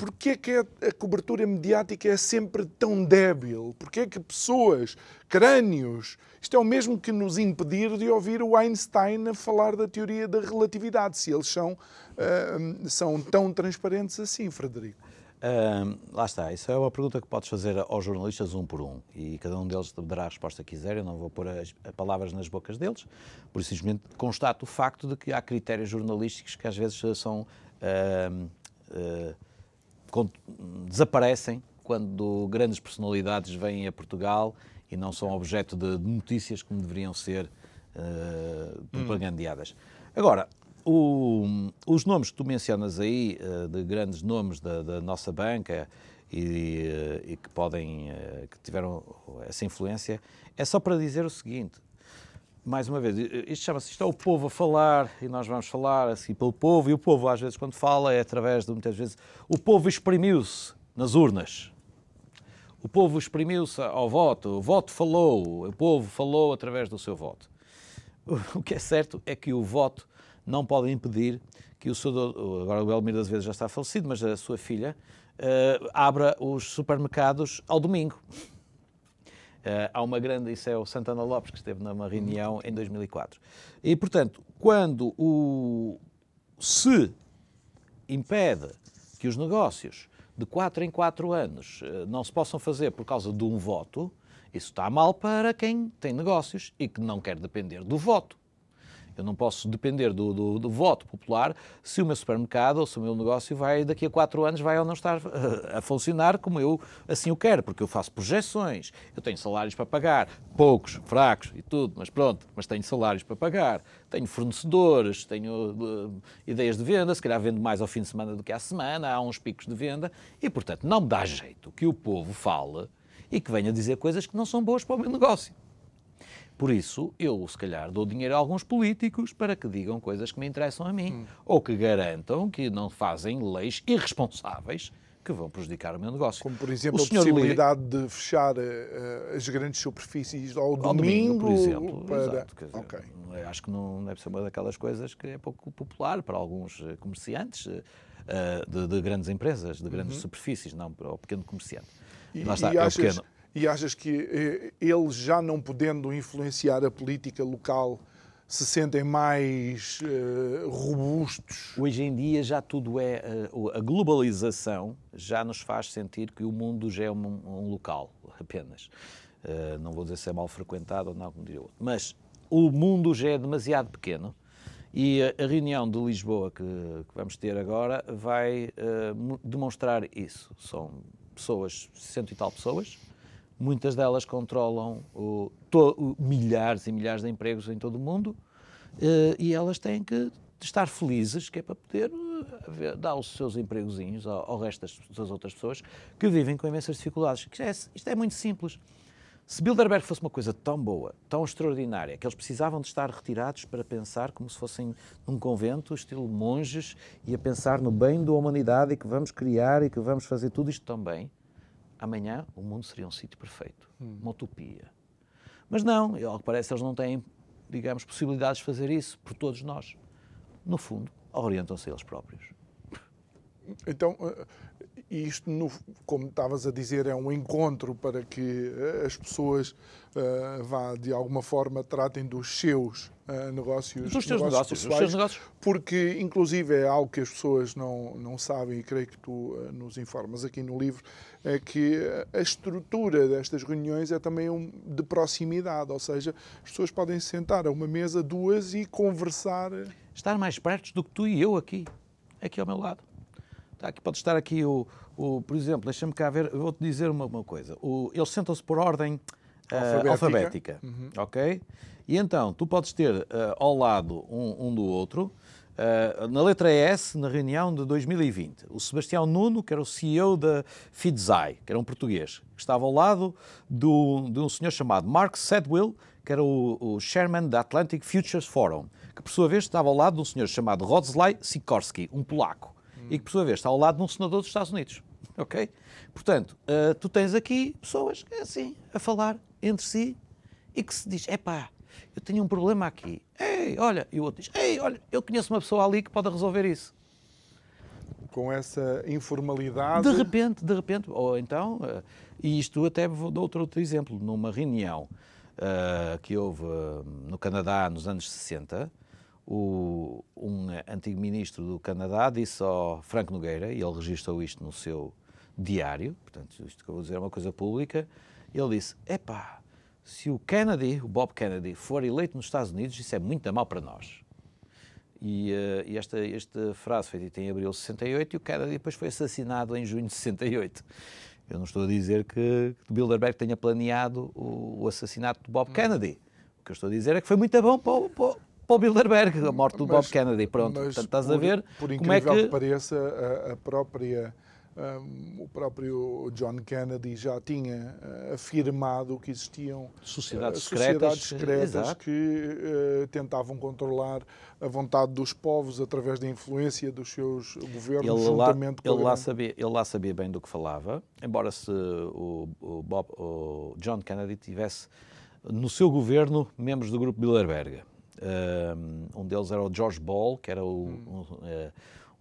Porquê é que a cobertura mediática é sempre tão débil? Porquê é que pessoas, crânios, isto é o mesmo que nos impedir de ouvir o Einstein a falar da teoria da relatividade, se eles são, uh, são tão transparentes assim, Frederico? Uh, lá está, isso é uma pergunta que podes fazer aos jornalistas um por um e cada um deles dará a resposta que quiser. Eu não vou pôr as palavras nas bocas deles, por simplesmente constato o facto de que há critérios jornalísticos que às vezes são. Uh, uh, desaparecem quando grandes personalidades vêm a Portugal e não são objeto de, notícias como deveriam ser uh, propagandeadas. Agora, o, os nomes que tu mencionas aí, eh, de grandes nomes da, da nossa banca e, eh, e, que podem, eh, que tiveram essa influência, é só para dizer o seguinte, mais uma vez, isto chama-se, isto é o povo a falar e nós vamos falar assim pelo povo e o povo às vezes quando fala é através de, muitas vezes, o povo exprimiu-se nas urnas. O povo exprimiu-se ao voto, o voto falou, o povo falou através do seu voto. O que é certo é que o voto não podem impedir que o seu, agora o Elmir das vezes já está falecido, mas a sua filha uh, abra os supermercados ao domingo. Uh, há uma grande, isso é o Santana Lopes, que esteve numa reunião em 2004. E, portanto, quando o se impede que os negócios de 4 em 4 anos uh, não se possam fazer por causa de um voto, isso está mal para quem tem negócios e que não quer depender do voto. Eu não posso depender do, do, do, voto popular se o meu supermercado ou se o meu negócio vai, daqui a quatro anos, vai ou não estar a, a funcionar como eu assim o quero, porque eu faço projeções, eu tenho salários para pagar, poucos, fracos e tudo, mas pronto, mas tenho salários para pagar, tenho fornecedores, tenho uh, ideias de venda, se calhar vendo mais ao fim de semana do que à semana, há uns picos de venda. E, portanto, não me dá jeito que o povo fale e que venha dizer coisas que não são boas para o meu negócio. Por isso, eu, se calhar, dou dinheiro a alguns políticos para que digam coisas que me interessam a mim. Hum. Ou que garantam que não fazem leis irresponsáveis que vão prejudicar o meu negócio. Como, por exemplo, a possibilidade de fechar uh, as grandes superfícies ao, ao domingo, domingo, por exemplo. Para... Exato, dizer, okay. Acho que não deve ser uma daquelas coisas que é pouco popular para alguns eh, comerciantes uh, de, de, grandes empresas, de grandes uhum. superfícies, não para o pequeno comerciante. E, Lá está, e é achas... o pequeno e achas que eh, eles, já não podendo influenciar a política local, se sentem mais uh, robustos? Hoje em dia já tudo é. Uh, a globalização já nos faz sentir que o mundo já é um, um local apenas. Uh, não vou dizer se é mal frequentado ou não, como diria outro. Mas o mundo já é demasiado pequeno e a, reunião de Lisboa que, que, vamos ter agora vai demonstrar isso. São pessoas, cento e tal pessoas, Muitas delas controlam o, to, o, milhares e milhares de empregos em todo o mundo uh, e elas têm que estar felizes, que é para poder uh, dar os seus empregozinhos ao, ao resto das, das, outras pessoas que vivem com imensas dificuldades. Isto é, isto é muito simples. Se Bilderberg fosse uma coisa tão boa, tão extraordinária, que eles precisavam de estar retirados para pensar como se fossem num convento, estilo monges, e a pensar no bem da humanidade e que vamos criar e que vamos fazer tudo isto tão bem, amanhã o mundo seria um sítio perfeito, hum. uma utopia. Mas não, ao que parece, eles não têm, digamos, possibilidades de fazer isso por todos nós. No fundo, orientam-se eles próprios. Então, e isto, no, como estavas a dizer, é um encontro para que eh, as pessoas uh, vá, de alguma forma, tratem dos seus uh, negócios, dos seus negócios, pessoais, seus negócios. porque, inclusive, é algo que as pessoas não, não sabem e creio que tu uh, nos informas aqui no livro, é que a estrutura destas reuniões é também um, de proximidade, ou seja, as pessoas podem se sentar a uma mesa, duas, e conversar. Estar mais perto do que tu e eu aqui, aqui ao meu lado. Tá, aqui pode estar aqui o, o por exemplo, deixa-me cá ver, vou-te dizer uma, uma coisa. O, eles sentam-se por ordem uh, alfabética, alfabética uhum. ok? E então, tu podes ter uh, ao lado um, um do outro, uh, na letra S, na reunião de 2020, o Sebastião Nuno, que era o CEO da Fidzai, que era um português, que estava ao lado do, de um senhor chamado Mark Sedwill, que era o, o chairman da Atlantic Futures Forum, que por sua vez estava ao lado de um senhor chamado Rodzlaj Sikorski, um polaco e que, por sua vez, está ao lado de um senador dos Estados Unidos. Ok? Portanto, uh, tu tens aqui pessoas assim, a falar entre si e que se diz: epá, eu tenho um problema aqui. Ei, olha, e o outro diz: ei, olha, eu conheço uma pessoa ali que pode resolver isso. Com essa informalidade. De repente, de repente. Ou então, uh, e isto até vou dar outro, outro exemplo, numa reunião uh, que houve no Canadá nos anos 60 o, um antigo ministro do Canadá disse ao Franco Nogueira, e ele registrou isto no seu diário, portanto, isto que eu vou dizer é uma coisa pública, ele disse, epá, se o Kennedy, o Bob Kennedy, for eleito nos Estados Unidos, isso é muito mal para nós. E, uh, e esta, esta frase foi dita em abril de 68 e o Kennedy depois foi assassinado em junho de 68. Eu não estou a dizer que, que Bilderberg tenha planeado o, o assassinato de Bob hum. Kennedy. O que eu estou a dizer é que foi muito bom para, para, para o Bilderberg, a morte do mas, Bob Kennedy. Pronto, portanto, estás por, a ver por como é que... que pareça, a, a própria... Um, o próprio John Kennedy já tinha uh, afirmado que existiam sociedades uh, secretas, sociedades secretas que uh, tentavam controlar a vontade dos povos através da influência dos seus governos ele juntamente lá, com ele lá sabia Ele lá sabia bem do que falava, embora se o, o, Bob, o John Kennedy tivesse no seu governo membros do grupo Bilderberg. Um deles era o George Ball, que era o, hum. um, eh,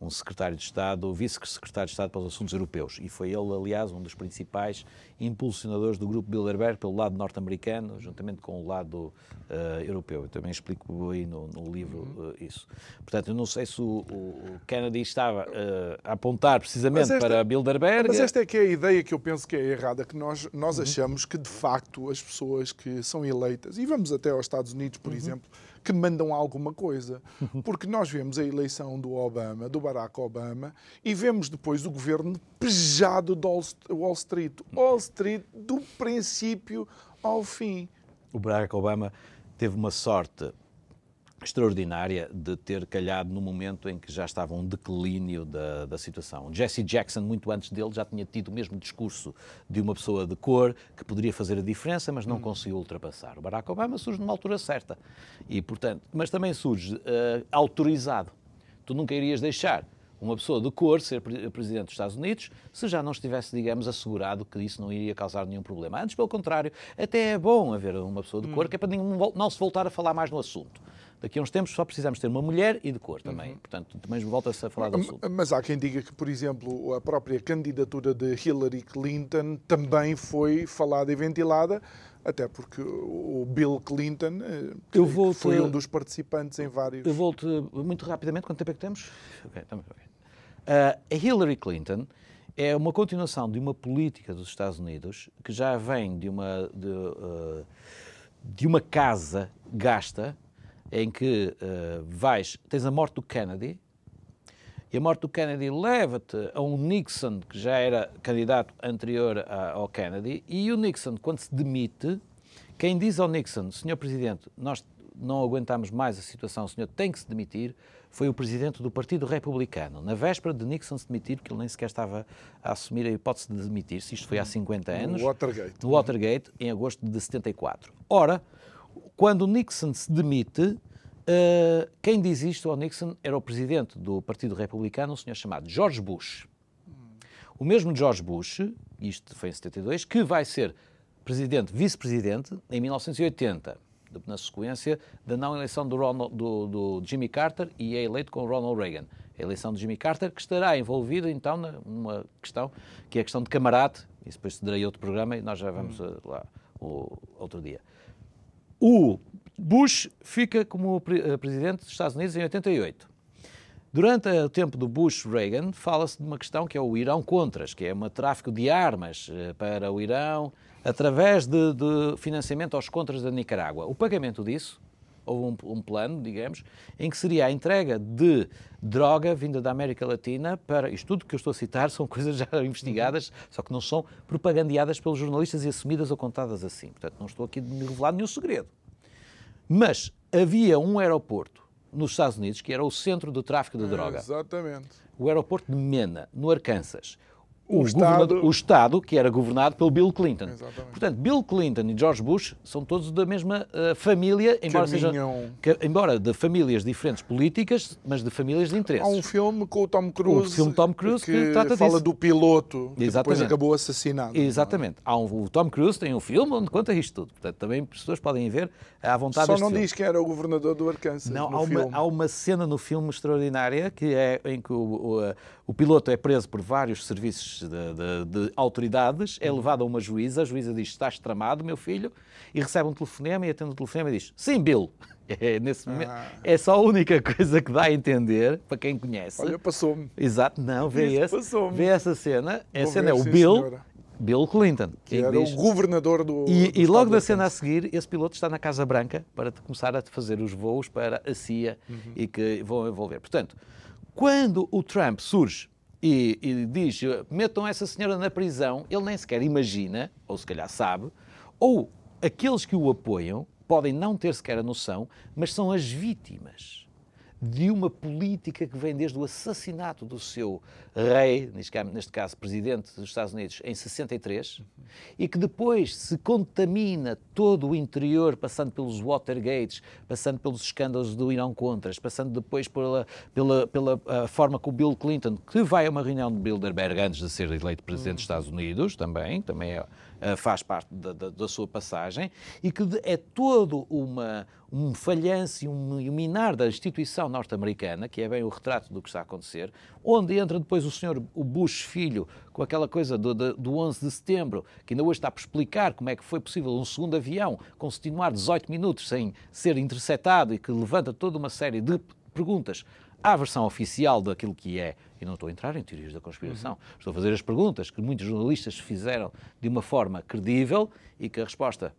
um secretário de Estado, o vice-secretário de Estado para os Assuntos Europeus. E foi ele, aliás, um dos principais impulsionadores do grupo Bilderberg pelo lado norte-americano, juntamente com o lado uh, europeu. Eu também explico aí no, no livro uh, isso. Portanto, eu não sei se o, o Kennedy estava uh, a apontar precisamente esta, para Bilderberg. Mas esta é que é a ideia que eu penso que é errada, que nós, nós uhum. achamos que, de facto, as pessoas que são eleitas, e vamos até aos Estados Unidos, por uhum. exemplo, que mandam alguma coisa. Porque nós vemos a eleição do Obama, do Barack Obama, e vemos depois o governo pejado do Wall Street. Wall Street do princípio ao fim. O Barack Obama teve uma sorte extraordinária de ter calhado no momento em que já estava um declínio da, da situação. Jesse Jackson, muito antes dele, já tinha tido o mesmo discurso de uma pessoa de cor que poderia fazer a diferença, mas não hum. conseguiu ultrapassar. O Barack Obama surge numa altura certa, e, portanto, mas também surge uh, autorizado. Tu nunca irias deixar uma pessoa de cor ser presidente dos Estados Unidos se já não estivesse, digamos, assegurado que isso não iria causar nenhum problema. Antes, pelo contrário, até é bom haver uma pessoa de cor, hum. que é para não se voltar a falar mais no assunto. Daqui a uns tempos só precisamos ter uma mulher e de cor também. Uhum. Portanto, também volta-se a falar do assunto. Mas há quem diga que, por exemplo, a própria candidatura de Hillary Clinton também foi falada e ventilada, até porque o Bill Clinton eh, vou foi um dos participantes em vários. Eu volto muito rapidamente, quanto tempo é que temos? Okay, okay. Uh, a Hillary Clinton é uma continuação de uma política dos Estados Unidos que já vem de uma, de, uh, de uma casa gasta em que uh, vais, tens a morte do Kennedy, e a morte do Kennedy leva-te a um Nixon que já era candidato anterior a, ao Kennedy, e o Nixon, quando se demite, quem diz ao Nixon, Senhor Presidente, nós não aguentamos mais a situação, o senhor tem que se demitir, foi o presidente do Partido Republicano. Na véspera de Nixon se demitir, porque ele nem sequer estava a assumir a hipótese de demitir-se, isto foi há 50 anos. No Watergate. No Watergate, em agosto de 74. Ora, quando Nixon se demite, Uh, quem diz isto ao Nixon era o presidente do Partido Republicano, um senhor chamado George Bush. O mesmo George Bush, isto foi em 72, que vai ser presidente, vice-presidente em 1980, na sequência da não eleição do, Ronald, do, do, Jimmy Carter e é eleito com Ronald Reagan. A eleição de Jimmy Carter, que estará envolvida então numa questão que é a questão de camarate, isso depois se darei outro programa e nós já vamos hum. lá o, outro dia. O Bush fica como eh, presidente dos Estados Unidos em 88. Durante o tempo do Bush-Reagan, fala-se de uma questão que é o Irão-Contras, que é um tráfico de armas eh, para o Irão através de, de, financiamento aos contras da Nicarágua. O pagamento disso, houve um, um, plano, digamos, em que seria a entrega de droga vinda da América Latina para. Isto tudo que eu estou a citar são coisas já investigadas, só que não são propagandeadas pelos jornalistas e assumidas ou contadas assim. Portanto, não estou aqui a me revelar nenhum segredo. Mas havia um aeroporto nos Estados Unidos que era o centro do tráfico de droga. exatamente. O aeroporto de Mena, no Arkansas o, Estado... o Estado que era governado pelo Bill Clinton. Exatamente. Portanto, Bill Clinton e George Bush são todos da mesma uh, família, embora Caminham... sejam embora de famílias diferentes políticas, mas de famílias de interesses. Há um filme com o Tom Cruise, o filme Tom Cruise que, que trata fala disso. do piloto que Exatamente. depois acabou assassinado. É? Exatamente. Há um, o Tom Cruise tem um filme onde conta isto tudo. Portanto, também as pessoas podem ver à vontade Só não filme. diz que era o governador do Arkansas Não, há uma, há uma, cena no filme extraordinária que é em que o, o, o piloto é preso por vários serviços de, de de autoridades, é levado a uma juíza, a juíza diz, estás tramado, meu filho, e recebe um telefonema e atende o telefonema e diz, sim, Bill. É, nesse momento, ah. é só a única coisa que dá a entender, para quem conhece. Olha, passou-me. Exato, não, vê, esse, vê essa cena. A Vou cena ver, é o Bill, senhora. Bill Clinton. Que era diz, o governador do. E, do e logo da cena a seguir, esse piloto está na Casa Branca para começar a fazer os voos para a CIA uhum. e que vão envolver. Portanto, quando o Trump surge e, e diz metam essa senhora na prisão, ele nem sequer imagina, ou se calhar sabe, ou aqueles que o apoiam podem não ter sequer a noção, mas são as vítimas de uma política que vem desde o assassinato do seu rei, neste caso presidente dos Estados Unidos, em 63, e que depois se contamina todo o interior, passando pelos Watergates, passando pelos escândalos do Irão Contras, passando depois pela, pela, pela forma que o Bill Clinton, que vai a uma reunião de Bilderberg antes de ser eleito presidente dos Estados Unidos, também, também é faz parte da, da, da, sua passagem, e que é todo uma, um falhanço e um, um minar da instituição norte-americana, que é bem o retrato do que está a acontecer, onde entra depois o senhor o Bush filho, com aquela coisa do, do, do 11 de setembro, que ainda hoje está por explicar como é que foi possível um segundo avião continuar 18 minutos sem ser interceptado e que levanta toda uma série de perguntas à versão oficial daquilo que é. E não estou a entrar em teorias da conspiração. Uhum. Estou a fazer as perguntas que muitos jornalistas fizeram de uma forma credível e que a resposta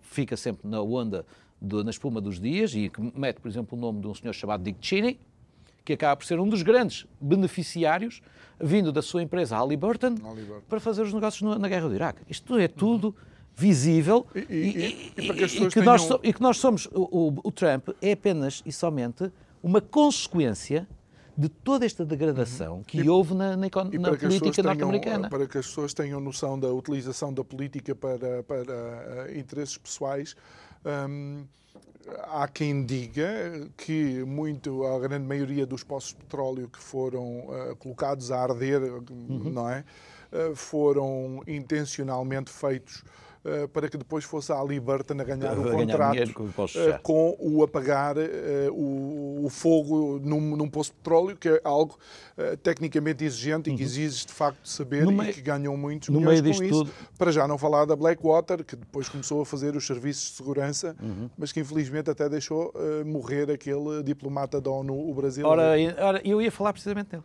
fica sempre na onda, de, na espuma dos dias e que mete, por exemplo, o nome de um senhor chamado Dick Cheney, que acaba por ser um dos grandes beneficiários, vindo da sua empresa Halliburton, Halliburton. para fazer os negócios na guerra do Iraque. Isto é tudo uhum. visível e, e, e, e, que, que nós, e que nós somos, o, o, o Trump é apenas e somente uma consequência de toda esta degradação uhum. que e, houve na, na, na política norte-americana. Para que as pessoas tenham noção da utilização da política para, para uh, interesses pessoais, um, há quem diga que muito, a grande maioria dos poços de petróleo que foram uh, colocados a arder, uhum. não é? Uh, foram intencionalmente feitos eh, para que depois fosse a Liberta a ganhar o contrato com, uh, com, o apagar uh, o, o, fogo num, num, poço de petróleo, que é algo tecnicamente exigente uhum. e que uhum. exige de facto saber no e meio, que ganham muitos no milhões com isso. Tudo... Para já não falar da Blackwater, que depois começou a fazer os serviços de segurança, uhum. mas que infelizmente até deixou morrer aquele diplomata da ONU, o Brasil. Ora, ora, eu ia falar precisamente dele.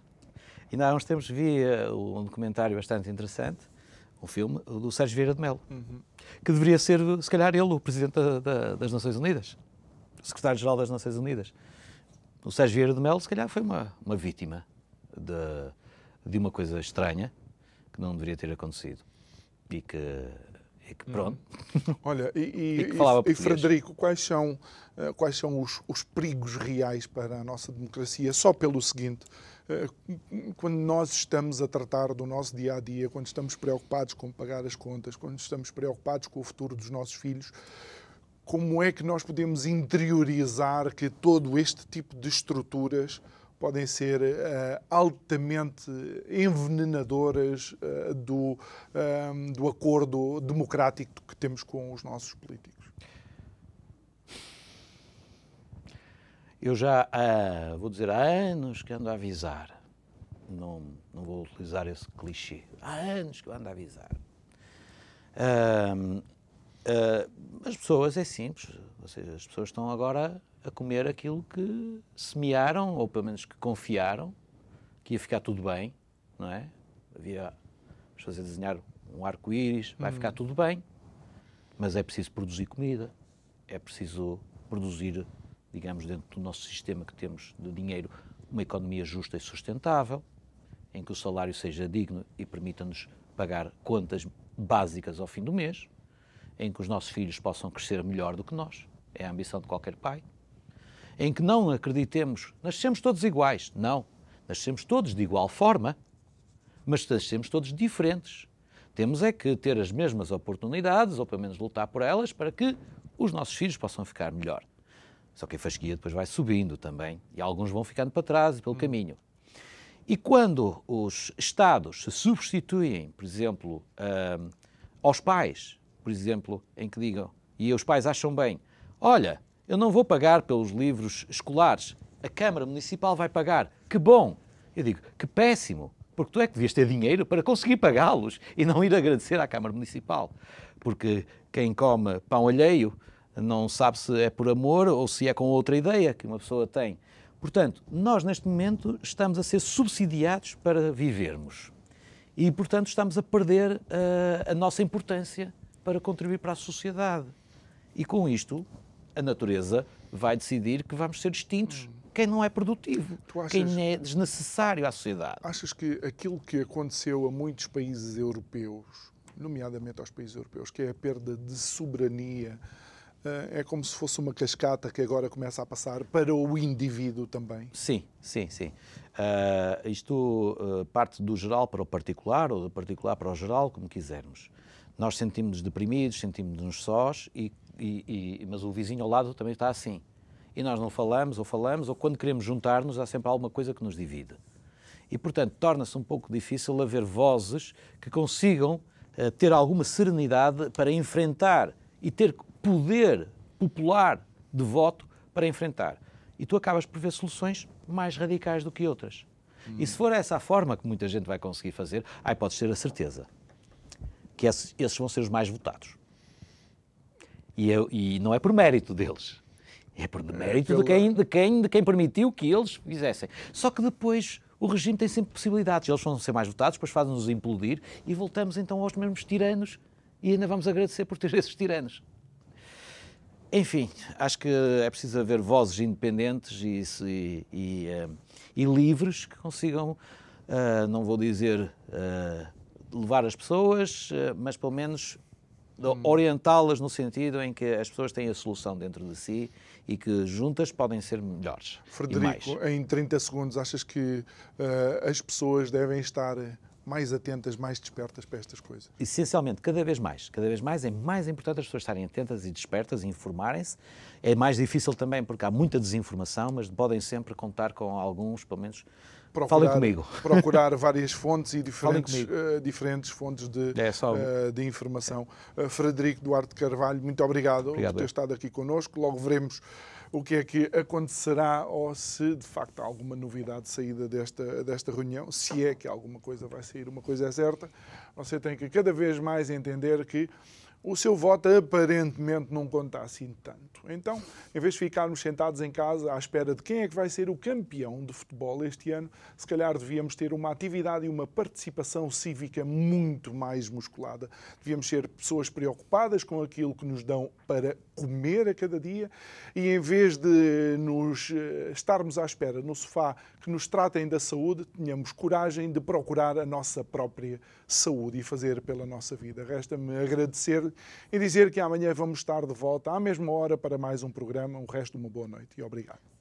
Ainda há uns tempos vi um documentário bastante interessante um filme do Sérgio Vieira de Mello, uhum. que deveria ser, se calhar, ele o Presidente da, da, das Nações Unidas, Secretário-Geral das Nações Unidas. O Sérgio Vieira de Mello, se calhar, foi uma, uma vítima de, de uma coisa estranha que não deveria ter acontecido e que e que pronto. Olha, e, e, E e, e. Frederico, quais são, eh, quais são os, os perigos reais para a nossa democracia? Só pelo seguinte, eh, quando nós estamos a tratar do nosso dia a dia, quando estamos preocupados com pagar as contas, quando estamos preocupados com o futuro dos nossos filhos, como é que nós podemos interiorizar que todo este tipo de estruturas podem ser eh, altamente envenenadoras eh, do, eh, do acordo democrático que temos com os nossos políticos. Eu já, há, vou dizer, há anos que ando a avisar. Não, não vou utilizar esse clichê. Há anos que eu ando a avisar. Ah, as pessoas, é simples. Ou seja, as pessoas estão agora a comer aquilo que semearam, ou pelo menos que confiaram, que ia ficar tudo bem, não é? Havia as pessoas a desenhar um arco-íris, vai ficar tudo bem, mas é preciso produzir comida, é preciso produzir, digamos, dentro do nosso sistema que temos de dinheiro, uma economia justa e sustentável, em que o salário seja digno e permita-nos pagar contas básicas ao fim do mês, em que os nossos filhos possam crescer melhor do que nós, é a ambição de qualquer pai, em que não acreditemos, nascemos todos iguais, não, nascemos todos de igual forma, mas nascemos todos diferentes. Temos é que ter as mesmas oportunidades, ou pelo menos lutar por elas, para que os nossos filhos possam ficar melhor. Só que a fasquia depois vai subindo também, e alguns vão ficando para trás e pelo caminho. E quando os Estados se substituem, por exemplo, ah, aos pais, por exemplo, em que digam, e os pais acham bem, olha, eu não vou pagar pelos livros escolares, a Câmara Municipal vai pagar, que bom! Eu digo, que péssimo, porque tu é que devias ter dinheiro para conseguir pagá-los e não ir agradecer à Câmara Municipal. Porque quem come pão alheio não sabe se é por amor ou se é com outra ideia que uma pessoa tem. Portanto, nós neste momento estamos a ser subsidiados para vivermos. E, portanto, estamos a perder ah, a nossa importância para contribuir para a sociedade. E com isto, a natureza vai decidir que vamos ser extintos. Quem não é produtivo, achas- quem é desnecessário à sociedade. Achas que aquilo que aconteceu a muitos países europeus, nomeadamente aos países europeus, que é a perda de soberania, eh, é como se fosse uma cascata que agora começa a passar para o indivíduo também? Sim, sim, sim. Ah, isto ah, parte do geral para o particular ou do particular para o geral, como quisermos. Nós sentimos-nos deprimidos, sentimos-nos sós, e, e- e- mas o vizinho ao lado também está assim. E nós não falamos, ou falamos, ou quando queremos juntar-nos, há sempre alguma coisa que nos divide. E, portanto, torna-se um pouco difícil haver vozes que consigam eh, ter alguma serenidade para enfrentar e ter poder popular de voto para enfrentar. E tu acabas por ver soluções mais radicais do que outras. E se for essa a forma que muita gente vai conseguir fazer, aí podes ter a certeza que esses, vão ser os mais votados. E, eu- e não é por mérito deles. É por mérito de, pela- quem, de, quem, de quem permitiu que eles fizessem. Só que depois o regime tem sempre possibilidades. Eles vão ser mais votados, depois fazem-nos implodir e voltamos então aos mesmos tiranos e ainda vamos agradecer por ter esses tiranos. Enfim, acho que é preciso haver vozes independentes e, se- e, eh, e livres que consigam, eh, não vou dizer eh, levar as pessoas, eh, mas pelo menos orientá-las no sentido em que as pessoas têm a solução dentro de si e que juntas podem ser melhores. Frederico, em 30 segundos, achas que eh, as pessoas devem estar mais atentas, mais despertas para estas coisas? essencialmente, cada vez mais, cada vez mais é mais importante as pessoas estarem atentas e despertas e informarem-se. É mais difícil também porque há muita desinformação, mas podem sempre contar com alguns, pelo menos. Falem comigo. Procurar várias fontes e diferentes, eh, diferentes fontes de, É só- eh, de informação. Eh, Frederico Duarte Carvalho, muito obrigado, Obrigado, por ter eu. estado aqui connosco. Logo veremos o que é que acontecerá ou se de facto há alguma novidade saída desta, desta reunião. Se é que alguma coisa vai sair, uma coisa é certa. Você tem que cada vez mais entender que o seu voto aparentemente não conta assim tanto. Então, em vez de ficarmos sentados em casa à espera de quem é que vai ser o campeão de futebol este ano, se calhar devíamos ter uma atividade e uma participação cívica muito mais musculada. Devíamos ser pessoas preocupadas com aquilo que nos dão para comer a cada dia e em vez de nos eh, estarmos à espera no sofá que nos tratem da saúde, tenhamos coragem de procurar a nossa própria saúde e fazer pela nossa vida. Resta-me agradecer e dizer que amanhã vamos estar de volta à mesma hora para mais um programa. O resto, uma boa noite e obrigado.